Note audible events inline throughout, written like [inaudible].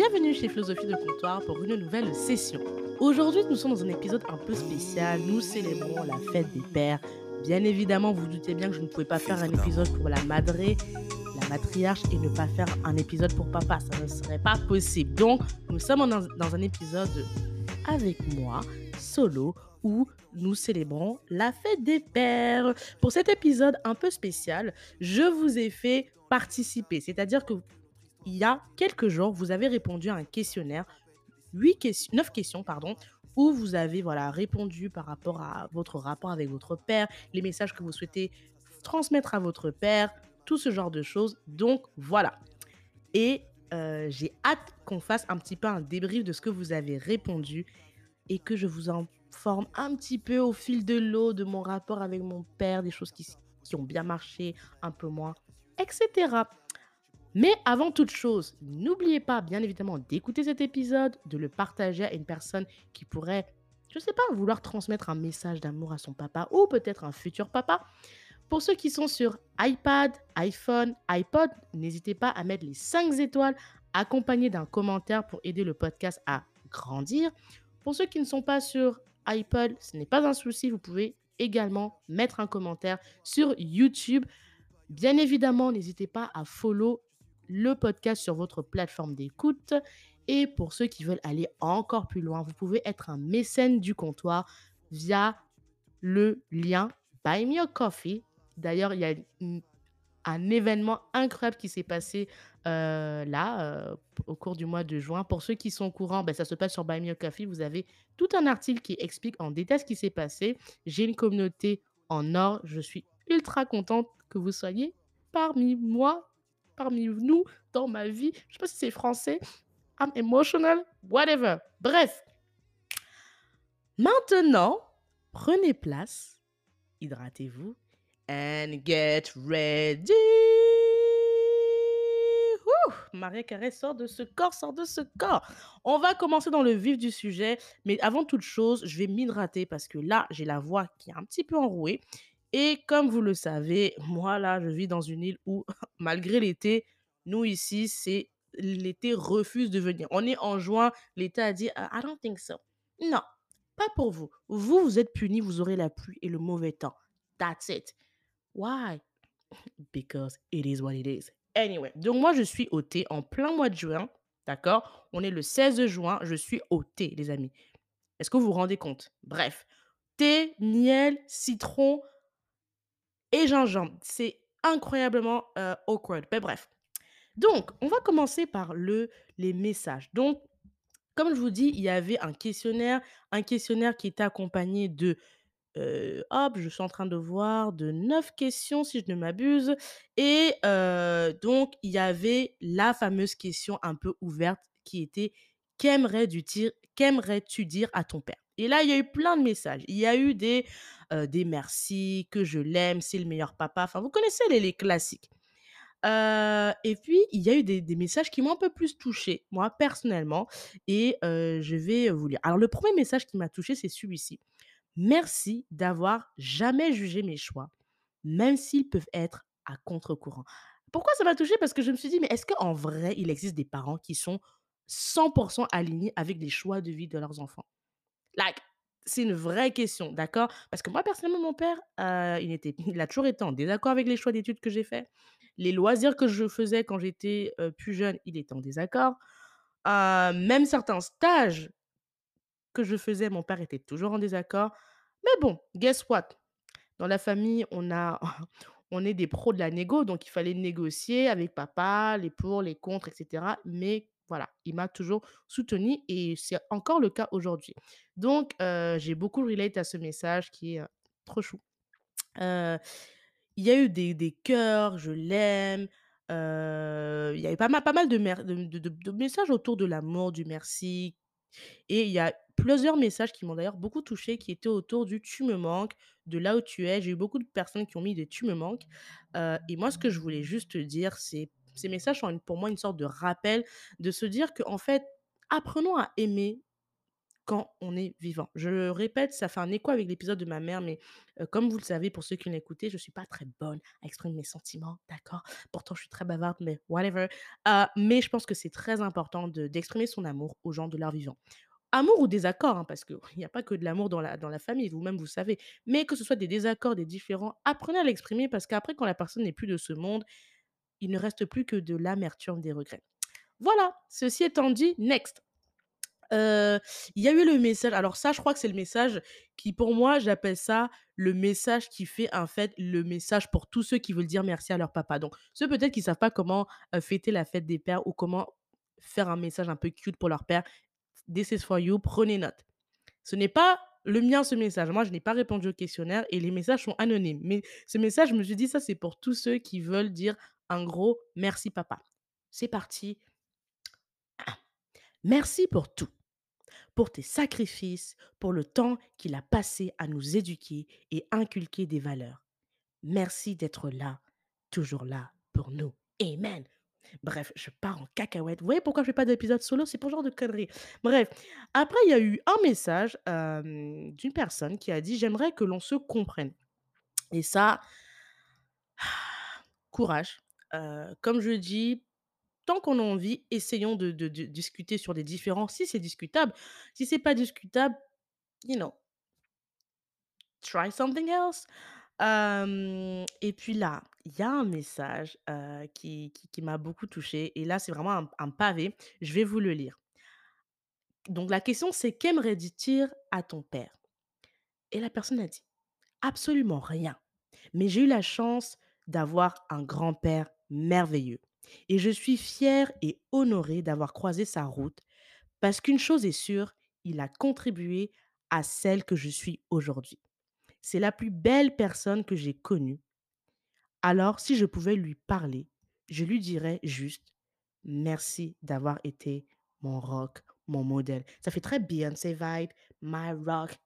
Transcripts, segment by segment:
Bienvenue chez Philosophie de Comptoir pour une nouvelle session. Aujourd'hui, nous sommes dans un épisode un peu spécial. Nous célébrons la fête des pères. Bien évidemment, vous, vous doutez bien que je ne pouvais pas faire un épisode pour la madré, la matriarche, et ne pas faire un épisode pour papa. Ça ne serait pas possible. Donc, nous sommes dans, dans un épisode avec moi, solo, où nous célébrons la fête des pères. Pour cet épisode un peu spécial, je vous ai fait participer. C'est-à-dire que il y a quelques jours, vous avez répondu à un questionnaire, 8 questions, 9 questions, pardon, où vous avez voilà, répondu par rapport à votre rapport avec votre père, les messages que vous souhaitez transmettre à votre père, tout ce genre de choses. Donc voilà. Et euh, j'ai hâte qu'on fasse un petit peu un débrief de ce que vous avez répondu et que je vous informe un petit peu au fil de l'eau de mon rapport avec mon père, des choses qui, qui ont bien marché, un peu moins, etc. Mais avant toute chose, n'oubliez pas bien évidemment d'écouter cet épisode, de le partager à une personne qui pourrait, je ne sais pas, vouloir transmettre un message d'amour à son papa ou peut-être un futur papa. Pour ceux qui sont sur iPad, iPhone, iPod, n'hésitez pas à mettre les 5 étoiles accompagnées d'un commentaire pour aider le podcast à grandir. Pour ceux qui ne sont pas sur iPod, ce n'est pas un souci, vous pouvez également mettre un commentaire sur YouTube. Bien évidemment, n'hésitez pas à follow le podcast sur votre plateforme d'écoute. Et pour ceux qui veulent aller encore plus loin, vous pouvez être un mécène du comptoir via le lien Buy Me a Coffee. D'ailleurs, il y a un événement incroyable qui s'est passé euh, là, euh, au cours du mois de juin. Pour ceux qui sont au courant, ben, ça se passe sur Buy Me a Coffee. Vous avez tout un article qui explique en détail ce qui s'est passé. J'ai une communauté en or. Je suis ultra contente que vous soyez parmi moi parmi nous dans ma vie. Je sais pas si c'est français. I'm emotional, whatever. Bref. Maintenant, prenez place, hydratez-vous and get ready. Marie Carré sort de ce corps, sort de ce corps. On va commencer dans le vif du sujet, mais avant toute chose, je vais m'hydrater parce que là, j'ai la voix qui est un petit peu enrouée et comme vous le savez, moi là, je vis dans une île où, [laughs] malgré l'été, nous ici, c'est l'été refuse de venir. On est en juin, l'été a dit I don't think so. Non, pas pour vous. Vous, vous êtes punis, vous aurez la pluie et le mauvais temps. That's it. Why? [laughs] Because it is what it is. Anyway, donc moi, je suis au thé en plein mois de juin. D'accord? On est le 16 juin, je suis au thé, les amis. Est-ce que vous vous rendez compte? Bref, thé, miel, citron, et gingembre. C'est incroyablement euh, awkward. Mais bref. Donc, on va commencer par le, les messages. Donc, comme je vous dis, il y avait un questionnaire, un questionnaire qui était accompagné de, euh, hop, je suis en train de voir, de neuf questions si je ne m'abuse. Et euh, donc, il y avait la fameuse question un peu ouverte qui était, qu'aimerais-tu dire, qu'aimerais-tu dire à ton père? Et là, il y a eu plein de messages. Il y a eu des, des merci, que je l'aime, c'est le meilleur papa. Enfin, vous connaissez les, les classiques. Et puis, il y a eu des, des messages qui m'ont un peu plus touché, moi, personnellement. Et je vais vous lire. Alors, le premier message qui m'a touché, c'est celui-ci. Merci d'avoir jamais jugé mes choix, même s'ils peuvent être à contre-courant. Pourquoi ça m'a touché Parce que je me suis dit, mais est-ce qu'en vrai, il existe des parents qui sont 100% alignés avec les choix de vie de leurs enfants? Like, c'est une vraie question, d'accord? Parce que moi, personnellement, mon père, euh, il, était, [laughs] il a toujours été en désaccord avec les choix d'études que j'ai faits. Les loisirs que je faisais quand j'étais euh, plus jeune, il était en désaccord. Euh, même certains stages que je faisais, mon père était toujours en désaccord. Mais bon, guess what? Dans la famille, on, a, [laughs] on est des pros de la négo, donc il fallait négocier avec papa, les pour, les contre, etc. Mais voilà, il m'a toujours soutenu et c'est encore le cas aujourd'hui. Donc, j'ai beaucoup relate à ce message qui est trop chou. Il y a eu des, des cœurs, je l'aime. Il y a eu pas mal, pas mal de, de, messages autour de l'amour, du merci. Et il y a plusieurs messages qui m'ont d'ailleurs beaucoup touché, qui étaient autour du tu me manques, de là où tu es. J'ai eu beaucoup de personnes qui ont mis des tu me manques. Et moi, ce que je voulais juste te dire, c'est ces messages sont pour moi une sorte de rappel de se dire que en fait, apprenons à aimer quand on est vivant. Je le répète, ça fait un écho avec l'épisode de ma mère, mais comme vous le savez, pour ceux qui écouté, je suis pas très bonne à exprimer mes sentiments, d'accord? Pourtant, je suis très bavarde, mais whatever. Heu, mais je pense que c'est très important de d'exprimer son amour aux gens de leur vivant. Amour ou désaccord, hein, parce qu'il [laughs] y a pas que de l'amour dans la dans la famille, vous-même vous savez. Mais que ce soit des désaccords, des différends, apprenez à l'exprimer parce qu'après quand la personne n'est plus de ce monde, il ne reste plus que de l'amertume, des regrets. Voilà, ceci étant dit, next. Heu, il y a eu le message alors ça, je crois que c'est le message qui pour moi, j'appelle ça le message qui fait, en fait, le message pour tous ceux qui veulent dire merci à leur papa. Donc ceux peut-être qui savent pas comment, heu, fêter la fête des pères ou comment faire un message un peu cute pour leur père, this is for you, prenez note. Ce n'est pas le mien ce message. Moi, je n'ai pas répondu au questionnaire et les messages sont anonymes. Mais ce message, je me suis dit: «Ça, c'est pour tous ceux qui veulent dire un gros merci papa». C'est parti. Merci pour tout pour tes sacrifices, pour le temps qu'il a passé à nous éduquer et inculquer des valeurs. Merci d'être là, toujours là pour nous. Amen. Bref, je pars en cacahuète. Vous voyez pourquoi je fais pas d'épisode solo? C'est pour genre de conneries. Bref, après, il y a eu un message d'une personne qui a dit J'aimerais que l'on se comprenne. Et ça, [sighs] courage. Comme je dis, tant qu'on a envie, essayons de, discuter sur des différends. Si c'est discutable, si c'est pas discutable, you know, try something else. Et puis là, il y a un message, qui m'a beaucoup touchée et là, c'est vraiment un un pavé. Je vais vous le lire. Donc la question, c'est: «Qu'aimerais-tu dire à ton père?» et la personne a dit: «Absolument rien, mais j'ai eu la chance d'avoir un grand-père merveilleux et je suis fière et honorée d'avoir croisé sa route parce qu'une chose est sûre, il a contribué à celle que je suis aujourd'hui. C'est la plus belle personne que j'ai connue Alors, si je pouvais lui parler, je lui dirais juste: «Merci d'avoir été mon rock, mon modèle». Ça fait très Beyoncé vibe, my rock.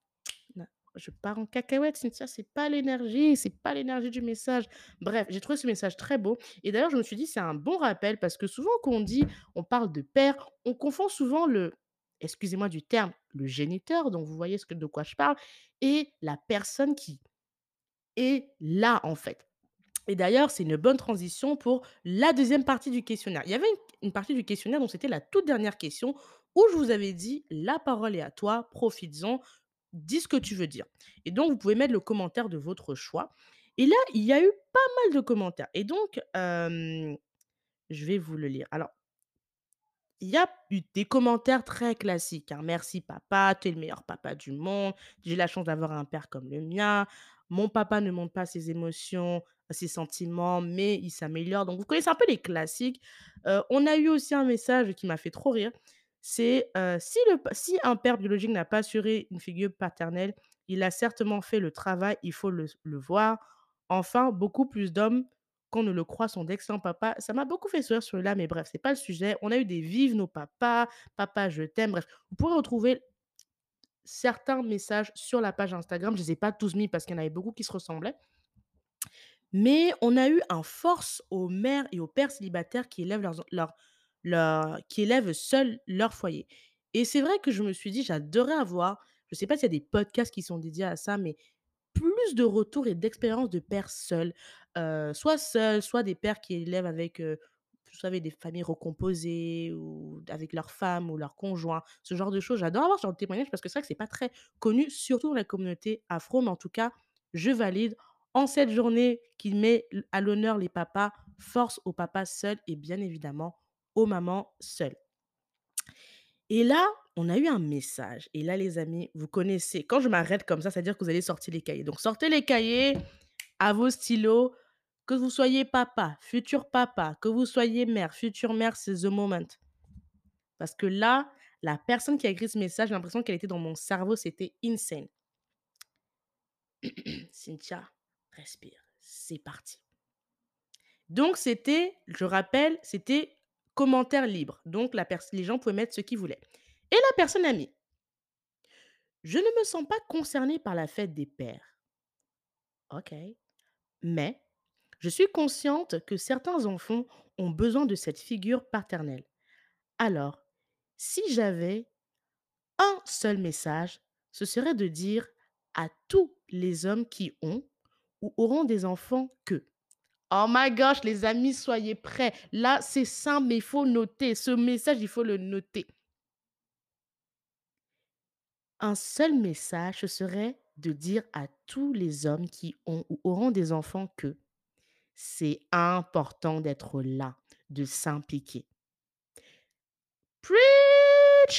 Je pars en cacahuète, Cynthia, c'est pas l'énergie, c'est pas l'énergie du message. Bref, j'ai trouvé ce message très beau et d'ailleurs, je me suis dit: «C'est un bon rappel» parce que souvent quand on dit on parle de père, on confond souvent le excusez-moi du terme, le géniteur, donc vous voyez de quoi je parle et la personne qui est là, en fait. Et d'ailleurs, c'est une bonne transition pour la deuxième partie du questionnaire. Il y avait une, une partie du questionnaire, donc c'était la toute dernière question, où je vous avais dit, la parole est à toi, profites-en, dis ce que tu veux dire. Et donc, vous pouvez mettre le commentaire de votre choix. Et là, il y a eu pas mal de commentaires. Et donc, je vais vous le lire. Alors, il y a eu des commentaires très classiques, hein. «Merci papa, tu es le meilleur papa du monde. J'ai la chance d'avoir un père comme le mien. Mon papa ne montre pas ses émotions, ses sentiments, mais il s'améliore». Donc vous connaissez un peu les classiques. On a eu aussi un message qui m'a fait trop rire. C'est, «Si si un père biologique n'a pas assuré une figure paternelle, il a certainement fait le travail, il faut le voir. Enfin, beaucoup plus d'hommes qu'on ne le croit, sont d'excellents papas. Ça m'a beaucoup fait sourire celui-là, mais bref, c'est pas le sujet. On a eu des vives nos papas, papa je t'aime, bref. Vous pourrez retrouver certains messages sur la page Instagram. Je les ai pas tous mis parce qu'il y en avait beaucoup qui se ressemblaient. Mais on a eu un force aux mères et aux pères célibataires qui élèvent leurs, leur, qui élèvent seuls leur foyer. Et c'est vrai que je me suis dit, j'adorerais avoir, je sais pas s'il y a des podcasts qui sont dédiés à ça, mais plus de retours et d'expériences de pères seuls, soit seuls, soit des pères qui élèvent avec, savez, des familles recomposées ou avec leurs femmes ou leurs conjoints, ce genre de choses. J'adore avoir ce genre de témoignage parce que c'est vrai que c'est pas très connu, surtout dans la communauté afro, mais en tout cas, je valide. En cette journée qui met à l'honneur les papas, force aux papas seuls et bien évidemment aux mamans seules. Et là, on a eu un message. Et là, les amis, vous connaissez. Quand je m'arrête comme ça, c'est-à-dire que vous allez sortir les cahiers. Donc, sortez les cahiers à vos stylos. Que vous soyez papa, futur papa, que vous soyez mère, future mère, c'est the moment. Parce que là, la personne qui a écrit ce message, j'ai l'impression qu'elle était dans mon cerveau, c'était insane. [clears throat] Cynthia, respire. C'est parti. Donc, c'était, je rappelle, c'était commentaire libre. Donc, la les gens pouvaient mettre ce qu'ils voulaient. Et la personne a mis Je ne me sens pas concernée par la fête des pères. OK. Mais je suis consciente que certains enfants ont besoin de cette figure paternelle. Alors, si j'avais Un seul message, ce serait de dire à tous les hommes qui ont ou auront des enfants que Oh my gosh, les amis, soyez prêts. Là, c'est simple, mais il faut noter. Ce message, il faut le noter. Un seul message, ce serait de dire à tous les hommes qui ont ou auront des enfants que c'est important d'être là, de s'impliquer.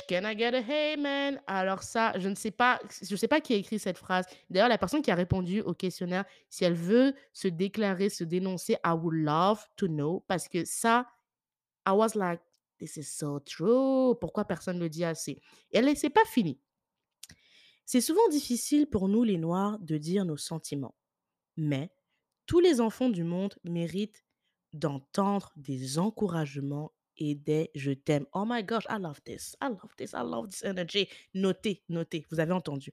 Can I get a amen? Alors ça, je ne sais pas, je sais pas qui a écrit cette phrase. D'ailleurs, la personne qui a répondu au questionnaire, si elle veut se déclarer, se dénoncer, I would love to know parce que ça, I was like, this is so true. Pourquoi personne ne le dit assez? Et elle, c'est pas fini. C'est souvent difficile pour nous, les Noirs, de dire nos sentiments. Mais tous les enfants du monde méritent d'entendre des encouragements et des je t'aime. Oh my gosh, I love this. I love this. I love this energy. Notez, notez. Vous avez entendu.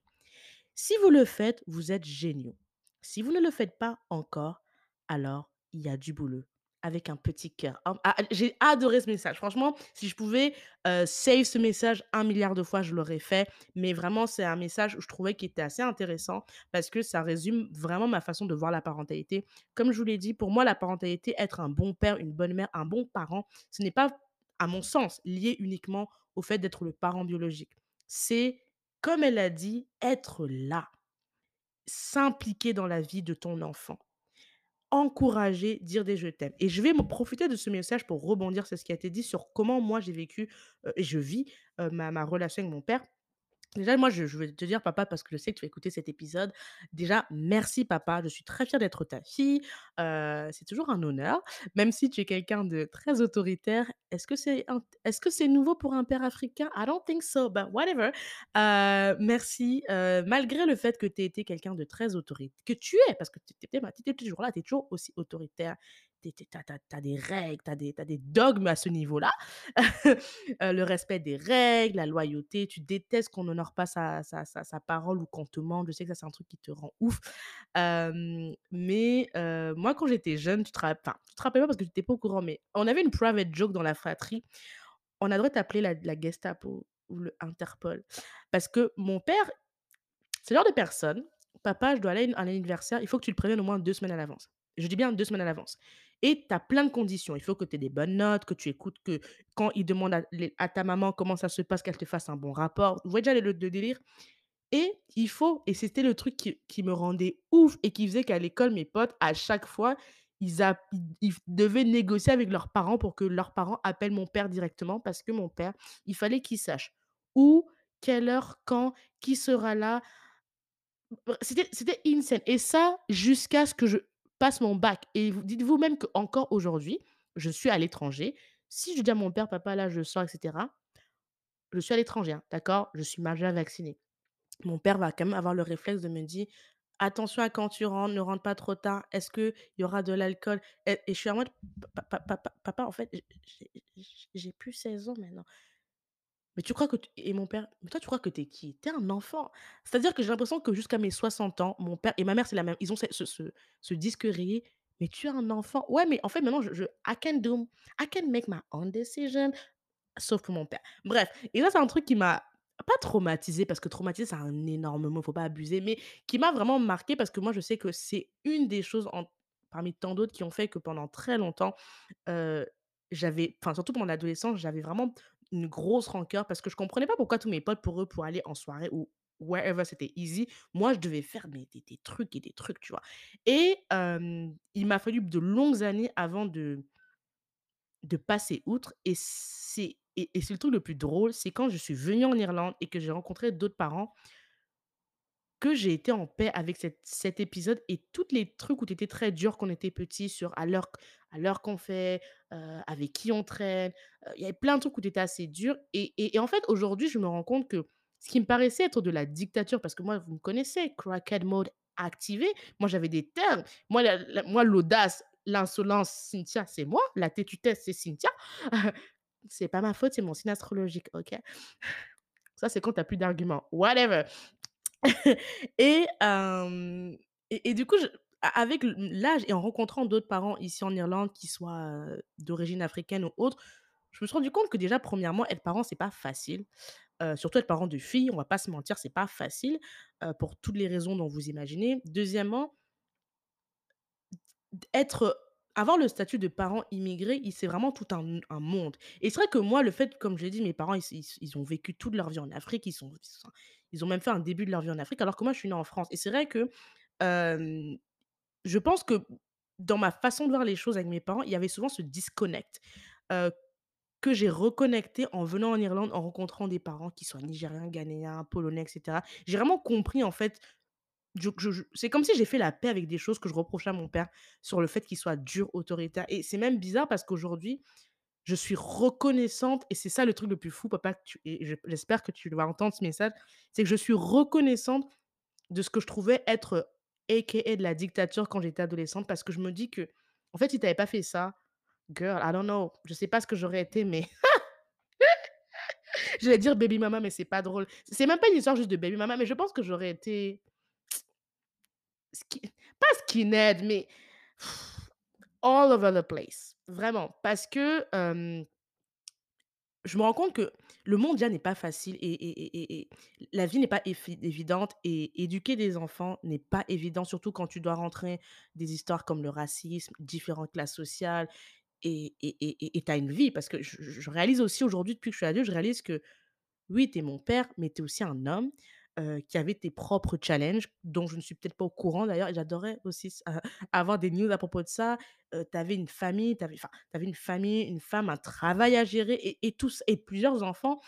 Si vous le faites, vous êtes géniaux. Si vous ne le faites pas encore, alors il y a du boulot avec un petit cœur. Ah, j'ai adoré ce message. Franchement, si je pouvais euh, save ce message un milliard de fois, je l'aurais fait. Mais vraiment, c'est un message où je trouvais qu'il était assez intéressant parce que ça résume vraiment ma façon de voir la parentalité. Comme je vous l'ai dit, pour moi, la parentalité, être un bon père, une bonne mère, un bon parent, ce n'est pas, à mon sens, lié uniquement au fait d'être le parent biologique. C'est, comme elle a dit, être là, s'impliquer dans la vie de ton enfant encourager, dire des je t'aime. Et je vais me profiter de ce message pour rebondir sur ce qui a été dit sur comment moi j'ai vécu euh, et je vis euh, ma, ma relation avec mon père. Déjà, moi, je, je veux te dire, papa, parce que je sais que tu vas écouter cet épisode. Déjà, merci, papa. Je suis très fière d'être ta fille. Euh, c'est toujours un honneur, même si tu es quelqu'un de très autoritaire. Est-ce que c'est est-ce que c'est nouveau pour un père africain? I don't think so, but whatever. Euh, merci. Euh, malgré le fait que tu aies été quelqu'un de très autoritaire, que tu es, parce que tu étais toujours là, tu es toujours aussi autoritaire, tu as, des règles, tu as, as, des dogmes à ce niveau-là. [laughs] Euh, le respect des règles, la loyauté, tu détestes qu'on n'honore pas sa, sa, sa, parole ou qu'on te mente. Je sais que ça, c'est un truc qui te rend ouf. Mais moi, quand j'étais jeune, tu te, rappelles, tu te rappelles pas parce que tu n'étais pas au courant, mais on avait une private joke dans la fratrie. On adorait t'appeler la, la Gestapo ou le Interpol. Parce que mon père, c'est le genre de personne, papa, je dois aller à un anniversaire, il faut que tu le préviennes au moins deux semaines à l'avance. Je dis bien deux semaines à l'avance. Et tu as plein de conditions. Il faut que tu aies des bonnes notes, que tu écoutes, que quand il demande à, ta maman comment ça se passe, qu'elle te fasse un bon rapport. Vous voyez déjà le, le délire? Et il faut, et c'était le truc qui, qui, me rendait ouf et qui faisait qu'à l'école, mes potes, à chaque fois, ils, a, ils, devaient négocier avec leurs parents pour que leurs parents appellent mon père directement parce que mon père, il fallait qu'il sache où, quelle heure, quand, qui sera là. C'était insane. Et ça, jusqu'à ce que je passe mon bac. Et dites-vous même qu'encore aujourd'hui, je suis à l'étranger. Si je dis à mon père, papa, là, je sors, etc., je suis à l'étranger, hein, d'accord? Je suis majeur vacciné. Mon père va quand même avoir le réflexe de me dire attention à quand tu rentres, ne rentre pas trop tard. Est-ce qu'il y aura de l'alcool? Et, je suis en mode papa, papa en fait, j'ai plus 16 ans maintenant. Mais tu crois que et mon père mais toi tu crois que tu es qui? Tu es un enfant. C'est-à-dire que j'ai l'impression que jusqu'à mes 60 ans, mon père et ma mère c'est la même, ils ont ce ce ce, ce disque rayé: «Mais tu es un enfant». Ouais, mais en fait maintenant je je I can do I can make my own decision, sauf pour mon père. Bref, et là c'est un truc qui m'a pas traumatisé parce que traumatisé c'est un énorme mot, faut pas abuser, mais qui m'a vraiment marqué parce que moi je sais que c'est une des choses parmi tant d'autres qui ont fait que pendant très longtemps, heu, j'avais enfin surtout pendant l'adolescence, j'avais vraiment une grosse rancœur parce que je comprenais pas pourquoi tous mes potes, pour eux, pour aller en soirée ou wherever c'était easy, moi je devais faire des, des, trucs et des trucs, tu vois. Et il m'a fallu de longues années avant de, de passer outre. Et c'est et, et c'est le truc le plus drôle, c'est quand je suis venue en Irlande et que j'ai rencontré d'autres parents que j'ai été en paix avec cette, cet épisode et tous les trucs où tu étais très dur quand on était petit sur à l'heure à l'heure qu'on fait, euh, avec qui on traîne. Il y avait plein de trucs où tu étais assez dur. Et, et, en fait, aujourd'hui, je me rends compte que ce qui me paraissait être de la dictature, parce que moi, vous me connaissez, crackhead mode activé, moi j'avais des termes. Moi, moi l'audace, l'insolence, Cynthia, c'est moi. La têtutesse, c'est Cynthia. [laughs] c'est pas ma faute, c'est mon signe astrologique, ok? Ça, c'est quand tu n'as plus d'arguments. Whatever. [laughs] et, et, du coup, avec l'âge et en rencontrant d'autres parents ici en Irlande qui soient d'origine africaine ou autre, je me suis rendu compte que déjà, premièrement, être parent, c'est pas facile. Surtout être parent de filles, on va pas se mentir, c'est pas facile, pour toutes les raisons dont vous imaginez. Deuxièmement être avoir le statut de parent immigré, c'est vraiment tout un monde et c'est vrai que moi, le fait, comme je l'ai dit, mes parents, ils ils ils ont vécu toute leur vie en Afrique, ils sont ils sont ont même fait un début de leur vie en Afrique, alors que moi, je suis née en France et c'est vrai que, je pense que dans ma façon de voir les choses avec mes parents, il y avait souvent ce disconnect, que j'ai reconnecté en venant en Irlande, en rencontrant des parents qui soient nigériens, ghanéens, polonais et cetera. J'ai vraiment compris, en fait, c'est comme si j'ai fait la paix avec des choses que je reprochais à mon père sur le fait qu'il soit dur, autoritaire et c'est même bizarre parce qu'aujourd'hui, je suis reconnaissante et c'est ça le truc le plus fou, papa, et je j'espère que tu vas entendre ce message, c'est que je suis reconnaissante de ce que je trouvais être, AKA de la dictature quand j'étais adolescente parce que je me dis que, en fait, si tu avais pas fait ça, girl, I don't know, je sais pas ce que j'aurais été, mais [laughs] j'allais dire baby mama, mais c'est pas drôle. C'est même pas une histoire juste de baby mama, mais je pense que j'aurais été pas skinhead, mais all over the place, vraiment. Parce que, je me rends compte que le monde déjà n'est pas facile et la vie n'est pas évidente et éduquer des enfants n'est pas évident, surtout quand tu dois rentrer des histoires comme le racisme, différentes classes sociales et tu as une vie. Parce que je réalise aussi aujourd'hui, depuis que je suis adulte, je réalise que oui, tu es mon père, mais tu es aussi un homme, qui avait tes propres challenges, dont je ne suis peut-être pas au courant d'ailleurs et j'adorerais aussi [laughs] avoir des news à propos de ça. Heu, tu avais une famille, tu avais avais une famille, une femme, un travail à gérer et et tous et plusieurs enfants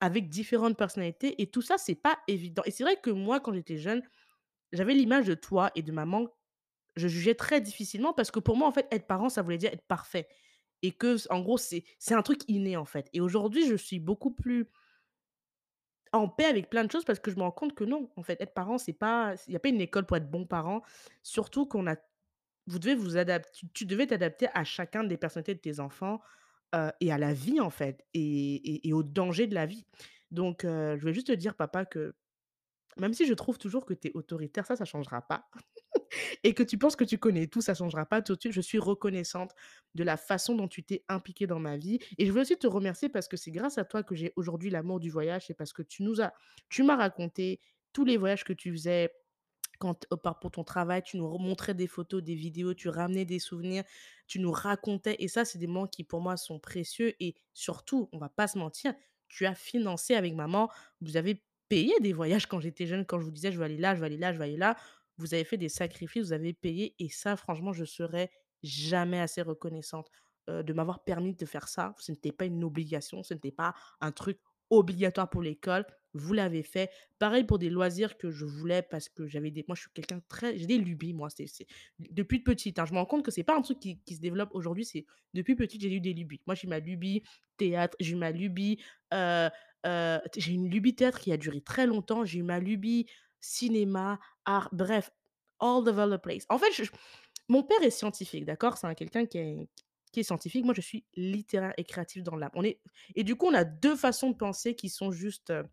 avec différentes personnalités et tout ça, c'est pas évident et c'est vrai que moi, quand j'étais jeune, j'avais l'image de toi et de maman, je jugeais très difficilement parce que pour moi, en fait, être parent, ça voulait dire être parfait et que en gros, c'est c'est un truc inné, en fait et aujourd'hui, je suis beaucoup plus en paix avec plein de choses parce que je me rends compte que non, en fait, être parent, c'est pas il y a pas une école pour être bon parent. Surtout qu'on a vous devez vous adapt tu devais t'adapter à chacun des personnalités de tes enfants, et à la vie, en fait et et et aux dangers de la vie. Donc je voulais juste te dire, papa, que même si je trouve toujours que tu es autoritaire, ça, ça changera pas et que tu penses que tu connais tout, ça changera pas tout de suite. Je suis reconnaissante de la façon dont tu t'es impliqué dans ma vie et je veux aussi te remercier parce que c'est grâce à toi que j'ai aujourd'hui l'amour du voyage. C'est parce que tu nous as tu m'as raconté tous les voyages que tu faisais quand pour ton travail, tu nous remontrais des photos, des vidéos, tu ramenais des souvenirs, tu nous racontais et ça, c'est des moments qui, pour moi, sont précieux et surtout, on va pas se mentir, tu as financé avec maman, vous avez payé des voyages quand j'étais jeune, quand je vous disais: «Je veux aller là, je veux aller là, je veux aller là». Vous avez fait des sacrifices, vous avez payé et ça, franchement, je serai jamais assez reconnaissante, de m'avoir permis de faire ça. Ce n'était pas une obligation, ce n'était pas un truc obligatoire pour l'école. Vous l'avez fait. Pareil pour des loisirs que je voulais parce que j'avais des moi, je suis quelqu'un très j'ai des lubies, moi, c'est c'est depuis petite, hein. Je me rends compte que c'est pas un truc qui qui se développe aujourd'hui, c'est depuis petite, j'ai eu des lubies. Moi, j'ai ma lubie théâtre, j'ai ma lubie, j'ai une lubie théâtre qui a duré très longtemps, j'ai ma lubie cinéma, art, bref, all over the place. En fait, mon père est scientifique, d'accord? C'est un quelqu'un qui est qui est scientifique. Moi, je suis littéraire et créative dans l'âme. On est et du coup, on a 2 façons de penser qui sont juste, heu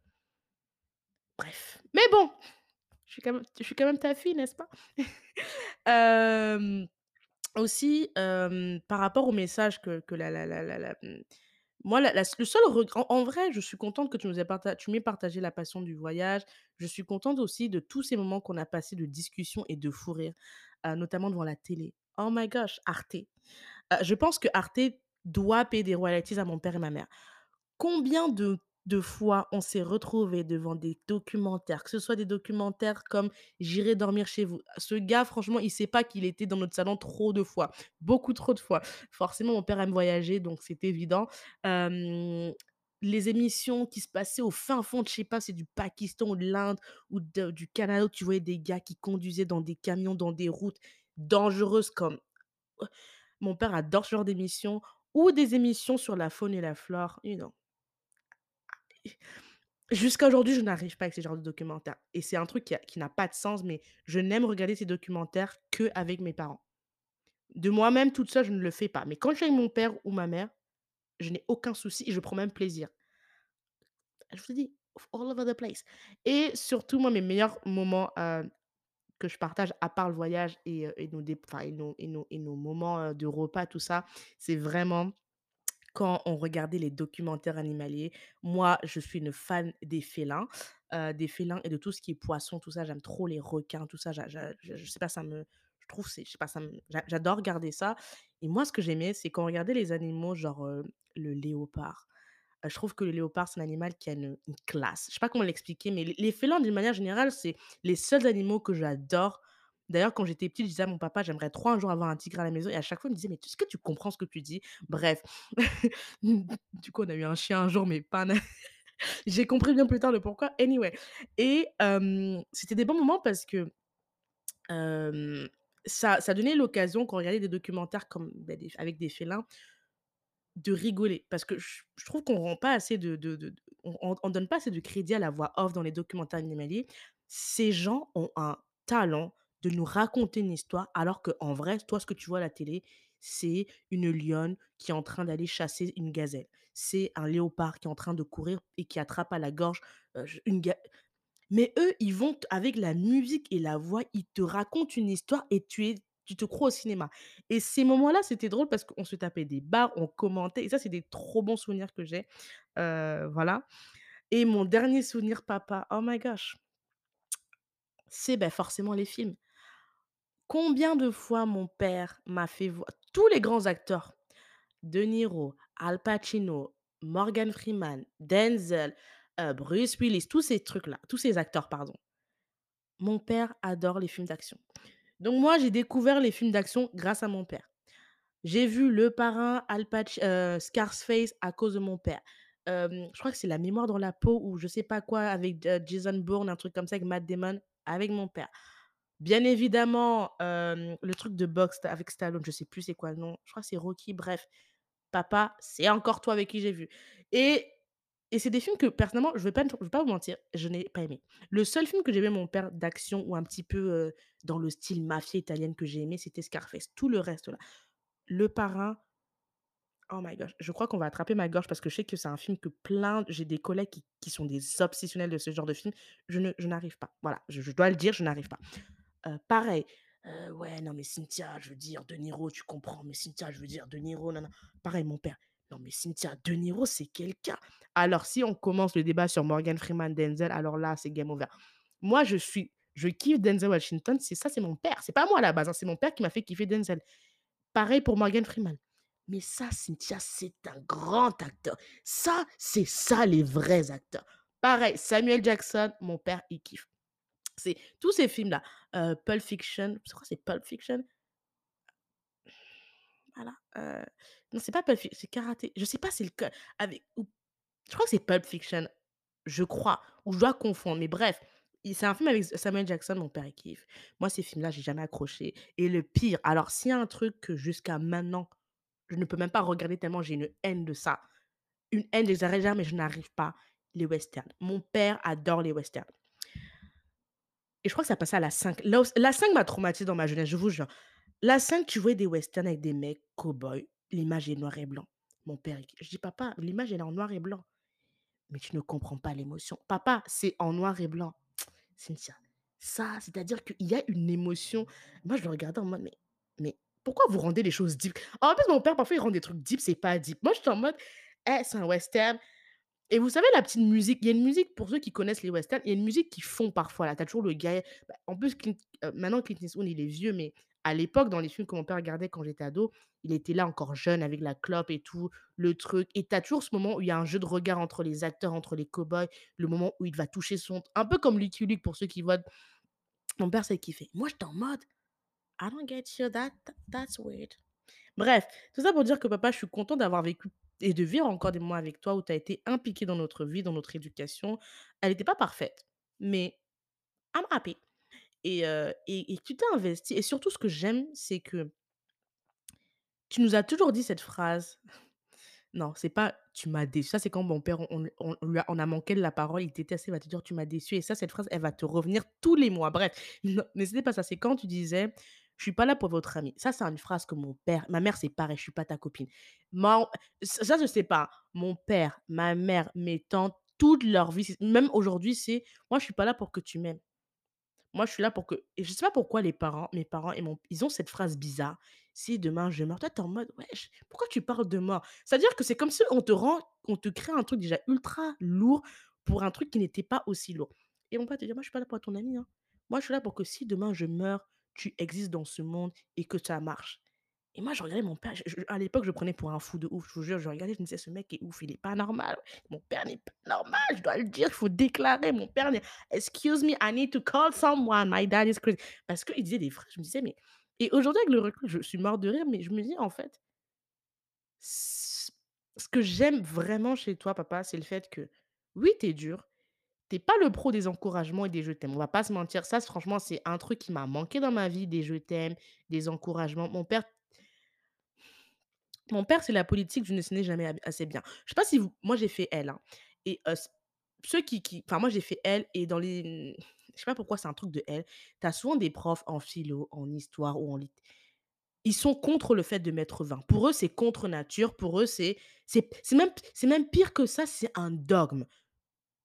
bref. Mais bon, je suis quand même je suis quand même ta fille, n'est-ce pas? [laughs] Aussi, par rapport au message que que la la la la la, mmh, moi, le seul regret en vrai, je suis contente que tu nous aies m'aies partagé la passion du voyage. Je suis contente aussi de tous ces moments qu'on a passés de discussion et de fou rire, heu, notamment devant la télé. Oh my gosh, Arte. Heu, je pense que Arte doit payer des royalties à mon père et ma mère. Combien de de fois on s'est retrouvés devant des documentaires, que ce soit des documentaires comme «J'irai dormir chez vous». Ce gars, franchement, il sait pas qu'il était dans notre salon trop de fois, beaucoup trop de fois. Forcément, mon père aime voyager, donc c'est évident. Les émissions qui se passaient au fin fond de je sais pas, c'est du Pakistan ou de l'Inde ou du Canada où tu voyais des gars qui conduisaient dans des camions, dans des routes dangereuses comme mon père adore ce genre d'émissions ou des émissions sur la faune et la flore, you know. Jusqu'à aujourd'hui, je n'arrive pas avec ce genre de documentaire et c'est un truc qui a qui n'a pas de sens, mais je n'aime regarder ces documentaires qu'avec mes parents. De moi-même, toute seule, je ne le fais pas, mais quand je suis avec mon père ou ma mère, je n'ai aucun souci et je prends même plaisir. Je vous dis, all over the place et surtout, moi, mes meilleurs moments, heu, que je partage à part le voyage et heu et nos moments, heu, de repas, tout ça, c'est vraiment quand on regardait les documentaires animaliers. Moi, je suis une fan des félins, des félins et de tout ce qui est poisson, tout ça. J'aime trop les requins, tout ça. Je sais pas, ça me je trouve c'est je sais pas, ça me j'a j'adore regarder ça et moi, ce que j'aimais, c'est quand on regardait les animaux genre, le léopard. Je trouve que le léopard, c'est un animal qui a une une classe. Je sais pas comment l'expliquer, mais les les félins, d'une manière générale, c'est les seuls animaux que j'adore. D'ailleurs, quand j'étais petite, je disais à mon papa: «J'aimerais trop un jour avoir un tigre à la maison» et à chaque fois, il me disait: «Mais est-ce que tu comprends ce que tu dis?» bref. [laughs] Du coup, on a eu un chien un jour, mais pas [laughs] j'ai compris bien plus tard le pourquoi. Anyway et c'était des bons moments parce que, ça ça donnait l'occasion, quand on regardait des documentaires comme, bah, avec des félins, de rigoler parce que je trouve qu'on rend pas assez de on donne pas assez de crédit à la voix off dans les documentaires animaliers. Ces gens ont un talent de nous raconter une histoire alors qu'en vrai, toi, ce que tu vois à la télé, c'est une lionne qui est en train d'aller chasser une gazelle. C'est un léopard qui est en train de courir et qui attrape à la gorge, une ga mais eux, ils vont avec la musique et la voix, ils te racontent une histoire et tu es tu te crois au cinéma et ces moments-là, c'était drôle parce qu'on se tapait des barres, on commentait et ça, c'est des trop bons souvenirs que j'ai, voilà et mon dernier souvenir papa, oh my gosh, c'est, bah, forcément les films. Combien de fois mon père m'a fait voir tous les grands acteurs, De Niro, Al Pacino, Morgan Freeman, Denzel, heu, Bruce Willis, tous ces trucs-là, tous ces acteurs, pardon. Mon père adore les films d'action. Donc moi, j'ai découvert les films d'action grâce à mon père. J'ai vu Le Parrain, Al Pac heu, Scarface à cause de mon père. Je crois que c'est La mémoire dans la peau ou je sais pas quoi avec, heu, Jason Bourne, un truc comme ça avec Matt Damon, avec mon père. Bien évidemment, le truc de boxe avec Stallone, je sais plus c'est quoi le nom, je crois que c'est Rocky, bref. Papa, c'est encore toi avec qui j'ai vu et et c'est des films que personnellement, je vais pas vais pas vous mentir, je n'ai pas aimé. Le seul film que j'ai avec mon père d'action ou un petit peu, dans le style mafia italienne que j'ai aimé, c'était Scarface. Tout le reste là, Le Parrain, oh my gosh, je crois qu'on va attraper ma gorge parce que je sais que c'est un film que plein j'ai des collègues qui qui sont des obsessionnels de ce genre de film. Je ne je n'arrive pas. Voilà, je dois le dire, je n'arrive pas. Pareil, ouais, non mais Cynthia, je veux dire De Niro, tu comprends, mais Cynthia, je veux dire De Niro, non, non. Pareil, mon père: «Non mais Cynthia, De Niro, c'est quelqu'un». Alors si on commence le débat sur Morgan Freeman, Denzel, alors là, c'est game over. Moi, je suis je kiffe Denzel Washington, c'est ça, c'est mon père. C'est pas moi à la base, hein, c'est mon père qui m'a fait kiffer Denzel. Pareil pour Morgan Freeman. Mais ça, Cynthia, c'est un grand acteur. Ça, c'est ça les vrais acteurs. Pareil, Samuel Jackson, mon père, il kiffe. C'est tous ces films-là, heu, Pulp Fiction, c'est quoi, c'est Pulp Fiction? Voilà, heu, non, c'est pas Pulp Fic c'est Karaté. Je sais pas, c'est lequel avec je crois que c'est Pulp Fiction, je crois, ou je dois confondre, mais bref, c'est un film avec Samuel Jackson, mon père, kiffe. Moi, ces films-là, j'ai jamais accroché et le pire, alors s'il y a un truc que jusqu'à maintenant, je ne peux même pas regarder tellement j'ai une haine de ça, une haine exagérée, mais je n'arrive pas, les westerns. Mon père adore les westerns. Et je crois que ça passait à la 5. La la 5 m'a traumatisée dans ma jeunesse, je vous jure. La 5, tu voyais des westerns avec des mecs cow-boys, l'image est noir et blanc. Mon père, je dis: «Papa, l'image, elle est en noir et blanc». «Mais tu ne comprends pas l'émotion». «Papa, c'est en noir et blanc». Cynthia, ça, c'est-à-dire qu'il y a une émotion. Moi, je le regardais en mode: «Mais mais pourquoi vous rendez les choses deep?» en plus, mon père, parfois, il rend des trucs deep, c'est pas deep. Moi, j'étais en mode: «Eh, c'est un western, et vous savez la petite musique, il y a une musique pour ceux qui connaissent les westerns, il y a une musique qu'ils font parfois là, tu as toujours le gars bah, en plus heu, maintenant Clint Eastwood il est vieux, mais à l'époque dans les films que mon père regardait quand j'étais ado, il était là encore jeune avec la clope et tout, le truc et tu as toujours ce moment où il y a un jeu de regard entre les acteurs, entre les cow-boys, le moment où il va toucher son un peu comme Lucky Luke pour ceux qui voient. Mon père c'est kiffé. Moi j'étais en mode: «I don't get you, that that's weird». Bref, tout ça pour dire que papa, je suis contente d'avoir vécu et de vivre encore des moments avec toi où tu as été impliqué dans notre vie, dans notre éducation. Elle était pas parfaite, mais I'm happy et et et tu t'es investi et surtout ce que j'aime, c'est que tu nous as toujours dit cette phrase [laughs] non, c'est pas: «Tu m'as déçu». Ça, c'est quand mon père, on on on on a manqué la parole, il déteste, il va te dire: «Tu m'as déçu» et ça, cette phrase, elle va te revenir tous les mois. Bref, non, mais c'était pas ça, c'est quand tu disais: «Je suis pas là pour votre ami». Ça, c'est une phrase que mon père ma mère, c'est pareil: «Je suis pas ta copine». Mon ça, je sais pas. Mon père, ma mère, mes tantes, toute leur vie, même aujourd'hui, c'est: «Moi, je suis pas là pour que tu m'aimes. Moi, je suis là pour que» et je sais pas pourquoi les parents mes parents et mon ils ont cette phrase bizarre. si demain je meurs», toi, tu es en mode: «Wesh, pourquoi tu parles de mort?» c'est-à-dire que c'est comme si on te rend on te crée un truc déjà ultra lourd pour un truc qui n'était pas aussi lourd et mon père te dit: «Moi, je suis pas là pour ton ami, hein. Moi, je suis là pour que si demain je meurs, tu existes dans ce monde et que ça marche». Et moi, je regardais mon père, à l'époque, je prenais pour un fou de ouf, je vous jure, je regardais, je me disais: «Ce mec est ouf, il est pas normal. Mon père n'est pas normal, je dois le dire, il faut déclarer, mon père n'est excuse me, I need to call someone, my dad is crazy». Parce qu'il disait des phrases, je me disais: «Mais» et aujourd'hui, avec le recul, je suis morte de rire, mais je me dis: «En fait» «ce que j'aime vraiment chez toi, papa, c'est le fait que, oui, tu es dur, tu es pas le pro des encouragements et des je t'aime, on va pas se mentir. Ça, franchement, c'est un truc qui m'a manqué dans ma vie, des je t'aime, des encouragements. Mon père mon père, c'est la politique, je ne sais jamais assez bien. Je sais pas si vous moi, j'ai fait L, hein et ceux qui qui enfin, moi, j'ai fait L et dans les mmh, je sais pas pourquoi c'est un truc de L, tu as souvent des profs en philo, en histoire ou en lit ils sont contre le fait de mettre 20. Pour eux, c'est contre nature. Pour eux, c'est c'est même c'est même pire que ça, c'est un dogme.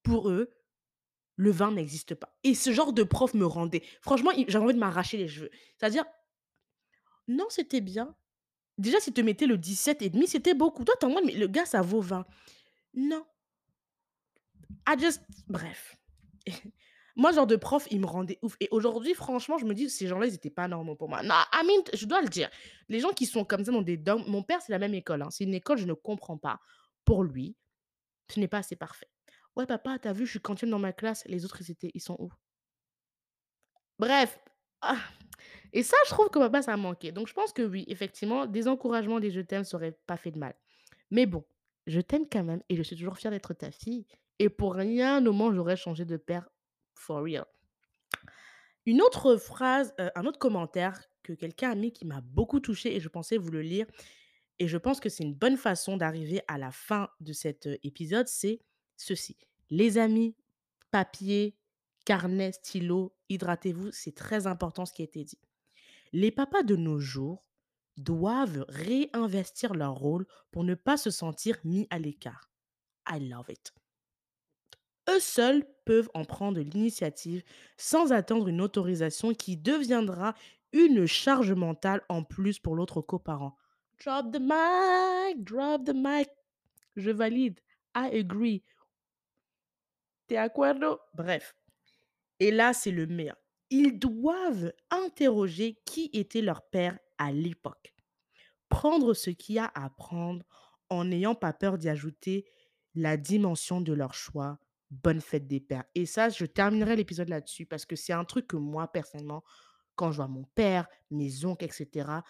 Pour eux, le 20 n'existe pas et ce genre de prof me rendait franchement, j'avais envie de m'arracher les cheveux. C'est-à-dire non, c'était bien. Déjà, s'il te mettait le 17,5, c'était beaucoup. Toi, tu es en mode: «Mais le gars, ça vaut 20». Non. Just bref. [laughs] Moi, genre de prof, il me rendait ouf et aujourd'hui, franchement, je me dis: «Ces gens-là, ils étaient pas normaux pour moi». Non, I mean, je dois le dire. Les gens qui sont comme ça dans des dogmes mon père, c'est la même école, hein. C'est une école, je ne comprends pas. Pour lui, ce n'est pas assez parfait. «Ouais, papa, tu as vu, je suis quantième dans ma classe, les autres, ils ils sont où?» Bref, ah et ça, je trouve que papa, ça a manqué. Donc je pense que oui, effectivement, des encouragements, des je t'aime, ça aurait pas fait de mal. Mais bon, je t'aime quand même et je suis toujours fière d'être ta fille et pour rien au monde, j'aurais changé de père, for real. Une autre phrase, heu, un autre commentaire que quelqu'un a mis qui m'a beaucoup touchée et je pensais vous le lire et je pense que c'est une bonne façon d'arriver à la fin de cet, heu, épisode, c'est ceci: «Les amis, papier, carnet, stylo, hydratez-vous, c'est très important ce qui a été dit». Les papas de nos jours doivent réinvestir leur rôle pour ne pas se sentir mis à l'écart. I love it. Eux seuls peuvent en prendre l'initiative sans attendre une autorisation qui deviendra une charge mentale en plus pour l'autre coparent. Drop the mic, drop the mic. Je valide. I agree. Bref. Et là, c'est le meilleur. Ils doivent interroger qui était leur père à l'époque. Prendre ce qu'il y a à prendre en n'ayant pas peur d'y ajouter la dimension de leur choix. Bonne fête des pères. Et ça, je terminerai l'épisode là-dessus parce que c'est un truc que moi, personnellement, quand je vois mon père, mes oncles, et cetera,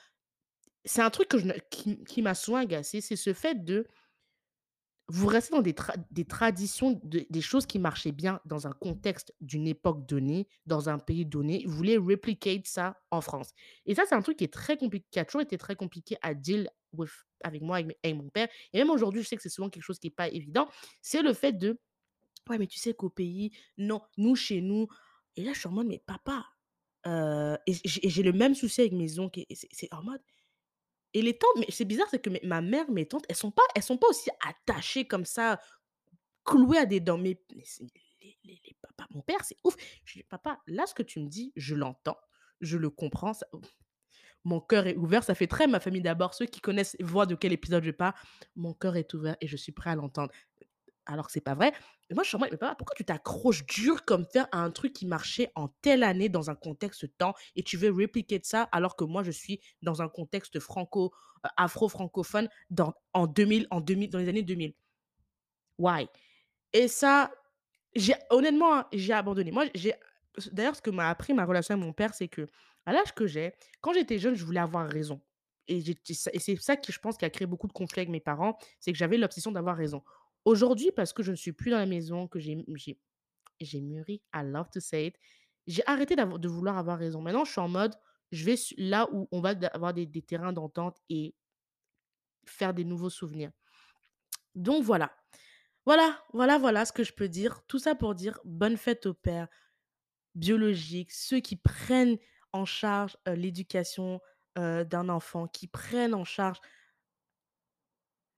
c'est un truc que qui qui m'a souvent agacée, c'est ce fait de vous restez dans des des traditions, de des choses qui marchaient bien dans un contexte d'une époque donnée, dans un pays donné, vous voulez replicate ça en France. Et ça, c'est un truc qui est très compliqué, qui a toujours été très compliqué à deal with avec moi, mes avec mon père et même aujourd'hui, je sais que c'est souvent quelque chose qui est pas évident. C'est le fait de: «Ouais, mais tu sais qu'au pays, non, nous, chez nous» et là, je suis en mode: «Mais papa, heu» et j'ai et le même souci avec mes oncles et c'est en mode et les tantes, mais c'est bizarre, c'est que ma mère, mes tantes, elles sont pas elles sont pas aussi attachées comme ça, clouées à des dents, mais les les papas mon père, c'est ouf. Je dis: «Papa, là, ce que tu me dis, je l'entends, je le comprends, ça mon cœur est ouvert». Ça fait très ma famille d'abord, ceux qui connaissent voient de quel épisode je parle. Mon cœur est ouvert et je suis prêt à l'entendre. Alors que c'est pas vrai. Et moi, je suis en mode: «Mais pourquoi tu t'accroches dur comme fer à un truc qui marchait en telle année dans un contexte temps et tu veux replicate ça alors que moi, je suis dans un contexte franco heu, afro-francophone dans en 2000 en 2000 dans les années 2000? Why?» et ça, j'ai honnêtement, hein, j'ai abandonné. Moi, j'ai d'ailleurs, ce que m'a appris ma relation avec mon père, c'est qu'à l'âge que j'ai, quand j'étais jeune, je voulais avoir raison et et c'est ça qui, je pense, qui a créé beaucoup de conflits avec mes parents, c'est que j'avais l'obsession d'avoir raison. Aujourd'hui, parce que je ne suis plus dans la maison, que j'ai j'ai j'ai mûri, I love to say it, j'ai arrêté de vouloir avoir raison. Maintenant, je suis en mode, je vais là où on va avoir des des terrains d'entente et faire des nouveaux souvenirs. Donc voilà. Voilà, voilà, voilà ce que je peux dire. Tout ça pour dire bonne fête aux pères biologiques, ceux qui prennent en charge, l'éducation, d'un enfant, qui prennent en charge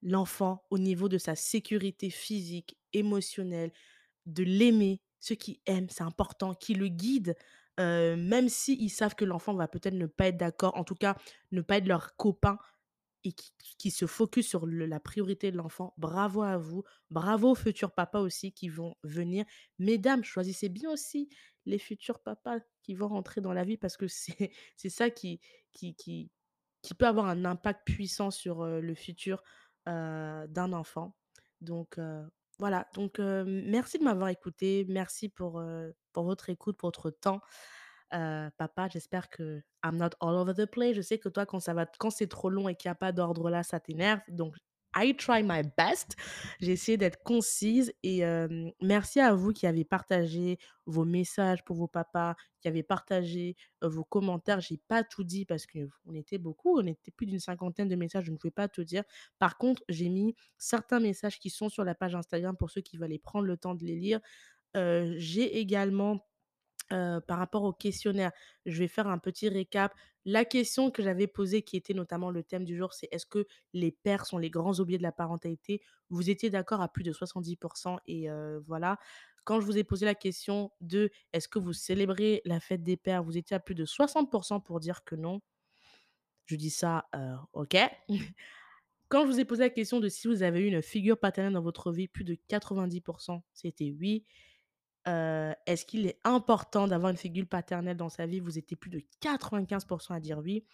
l'enfant au niveau de sa sécurité physique, émotionnelle, de l'aimer, ceux qui aiment, c'est important, qui le guident, heu, même s'ils savent que l'enfant va peut-être ne pas être d'accord, en tout cas, ne pas être leur copain et qui se focus sur la priorité de l'enfant, bravo à vous. Bravo aux futurs papas aussi qui vont venir. Mesdames, choisissez bien aussi les futurs papas qui vont rentrer dans la vie parce que c'est [laughs] ça qui qui qui peut avoir un impact puissant sur, heu, le futur, heu, d'un enfant. Donc heu, voilà, donc heu, merci de m'avoir écoutée, merci pour, pour votre écoute, pour votre temps. Papa, j'espère que I'm not all over the place. Je sais que toi, quand ça va quand c'est trop long et qu'il y a pas d'ordre là, ça t'énerve. Donc I try my best. J'ai essayé d'être concise et merci à vous qui avez partagé vos messages pour vos papas, qui avez partagé, vos commentaires. J'ai pas tout dit parce qu'on était beaucoup, on était plus d'une cinquantaine de messages, je ne pouvais pas tout dire. Par contre, j'ai mis certains messages qui sont sur la page Instagram pour ceux qui veulent prendre le temps de les lire. J'ai également Heu, par rapport au questionnaire, je vais faire un petit récap. La question que j'avais posée, qui était notamment le thème du jour, c'est: «Est-ce que les pères sont les grands oubliés de la parentalité?» vous étiez d'accord à plus de 70% et heu, voilà. Quand je vous ai posé la question de: «Est-ce que vous célébrez la fête des pères?» vous étiez à plus de 60% pour dire que non. Je dis ça, heu, OK. [laughs] Quand je vous ai posé la question de si vous avez eu une figure paternelle dans votre vie, plus de 90% c'était oui. Est-ce qu'il est important d'avoir une figure paternelle dans sa vie? Vous étiez plus de 95% à dire oui.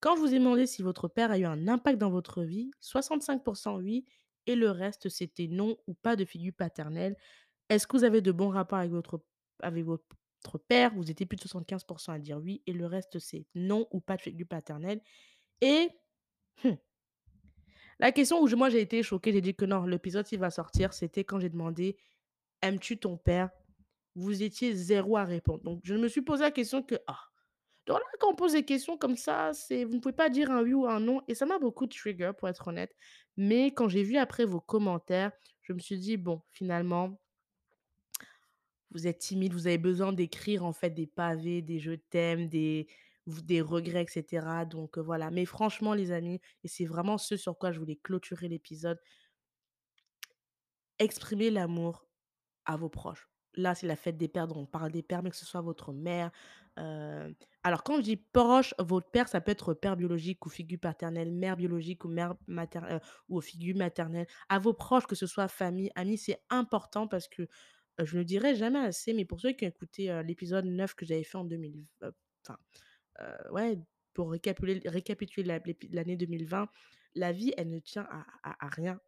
Quand vous ai demandé si votre père a eu un impact dans votre vie, 65% oui et le reste, c'était non ou pas de figure paternelle. Est-ce que vous avez de bons rapports avec votre avec votre père? Vous étiez plus de 75% à dire oui et le reste, c'est non ou pas de figure paternelle et mmh, la question où moi j'ai été choquée, j'ai dit que non, l'épisode s'il va sortir, c'était quand j'ai demandé: «Aimes-tu ton père?» Vous étiez zéro à répondre. Donc je me suis posé la question que: «Ah!» donc là, quand on pose des questions comme ça, c'est vous ne pouvez pas dire un oui ou un non et ça m'a beaucoup trigger pour être honnête. Mais quand j'ai vu après vos commentaires, je me suis dit: «Bon, finalement, vous êtes timide, vous avez besoin d'écrire en fait des pavés, des je t'aime, des des regrets et cetera». Donc heu, voilà. Mais franchement les amis et c'est vraiment ce sur quoi je voulais clôturer l'épisode, exprimez l'amour À vos proches. Là, c'est la fête des pères, donc on parle des pères, mais que ce soit votre mère. heu, alors quand je dis proche, votre père, ça peut être père biologique ou figure paternelle, mère biologique ou mère maternelle ou figure maternelle. À vos proches, que ce soit famille, amis, c'est important parce que, heu, je ne le dirai jamais assez, mais pour ceux qui ont écouté, l'épisode 9 que j'avais fait en 2000 heu, enfin, heu, ouais, pour récapituler l'épi l'année 2020, la vie, elle ne tient à rien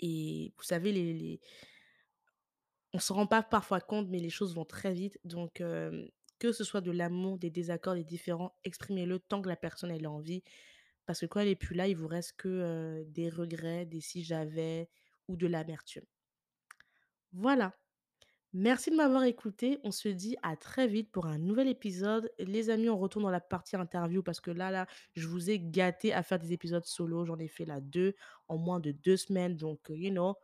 et vous savez les on se rend pas parfois compte, mais les choses vont très vite. Donc, que ce soit de l'amour, des désaccords, des différends, exprimez-le tant que la personne elle a envie. Parce que quand elle est plus là, il vous reste que, des regrets, des «si j'avais» ou de l'amertume. Voilà. Merci de m'avoir écouté. On se dit à très vite pour un nouvel épisode. Les amis, on retourne dans la partie interview parce que là là, je vous ai gâté à faire des épisodes solo. J'en ai fait là 2 en moins de 2 semaines donc, you know,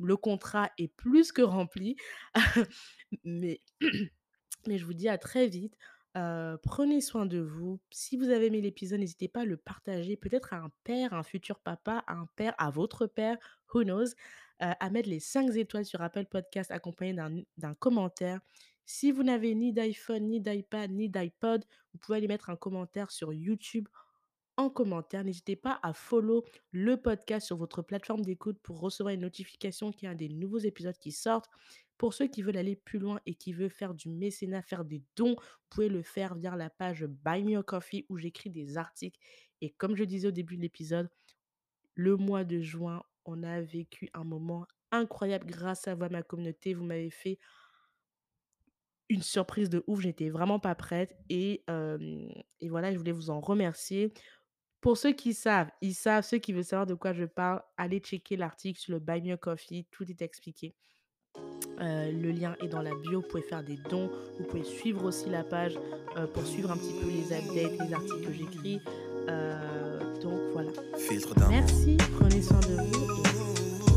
le contrat est plus que rempli. [laughs] Mais [clears throat] mais je vous dis à très vite. Heu, prenez soin de vous. Si vous avez aimé l'épisode, n'hésitez pas à le partager, peut-être à un père, un futur papa, à un père, à votre père, who knows? Heu, à mettre les 5 étoiles sur Apple Podcast accompagné d'un commentaire. Si vous n'avez ni d'iPhone, ni d'iPad, ni d'iPod, vous pouvez aller mettre un commentaire sur YouTube en commentaire. N'hésitez pas à follow le podcast sur votre plateforme d'écoute pour recevoir une notification qu'il y a des nouveaux épisodes qui sortent. Pour ceux qui veulent aller plus loin et qui veulent faire du mécénat, faire des dons, vous pouvez le faire via la page Buy Me a Coffee où j'écris des articles. Et comme je disais au début de l'épisode, le mois de juin, on a vécu un moment incroyable grâce à vous, ma communauté. Vous m'avez fait une surprise de ouf. J'étais vraiment pas prête. Et voilà, je voulais vous en remercier. Pour ceux qui savent, ils savent. Ceux qui veulent savoir de quoi je parle, allez checker l'article sur le Buy Me a Coffee, tout est expliqué. Euh, le lien est dans la bio, vous pouvez faire des dons, vous pouvez suivre aussi la page euh, pour suivre un petit peu les updates, les articles que j'écris. Euh, donc voilà. Merci, prenez soin de vous.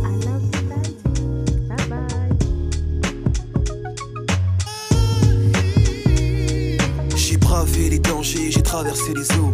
I love you, Bye bye. J'ai bravé les dangers, j'ai traversé les eaux.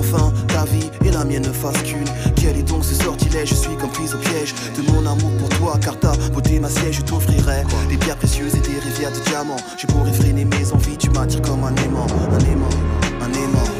qu'enfin ta vie et la mienne ne fassent qu'une. Quel est donc ce sortilège Je suis comme prise au piège de mon amour pour toi, car ta beauté ma siège, je t'offrirai des pierres précieuses et des rivières de diamants. Je pourrais freiner mes envies, tu m'attires comme un aimant, un aimant, un aimant.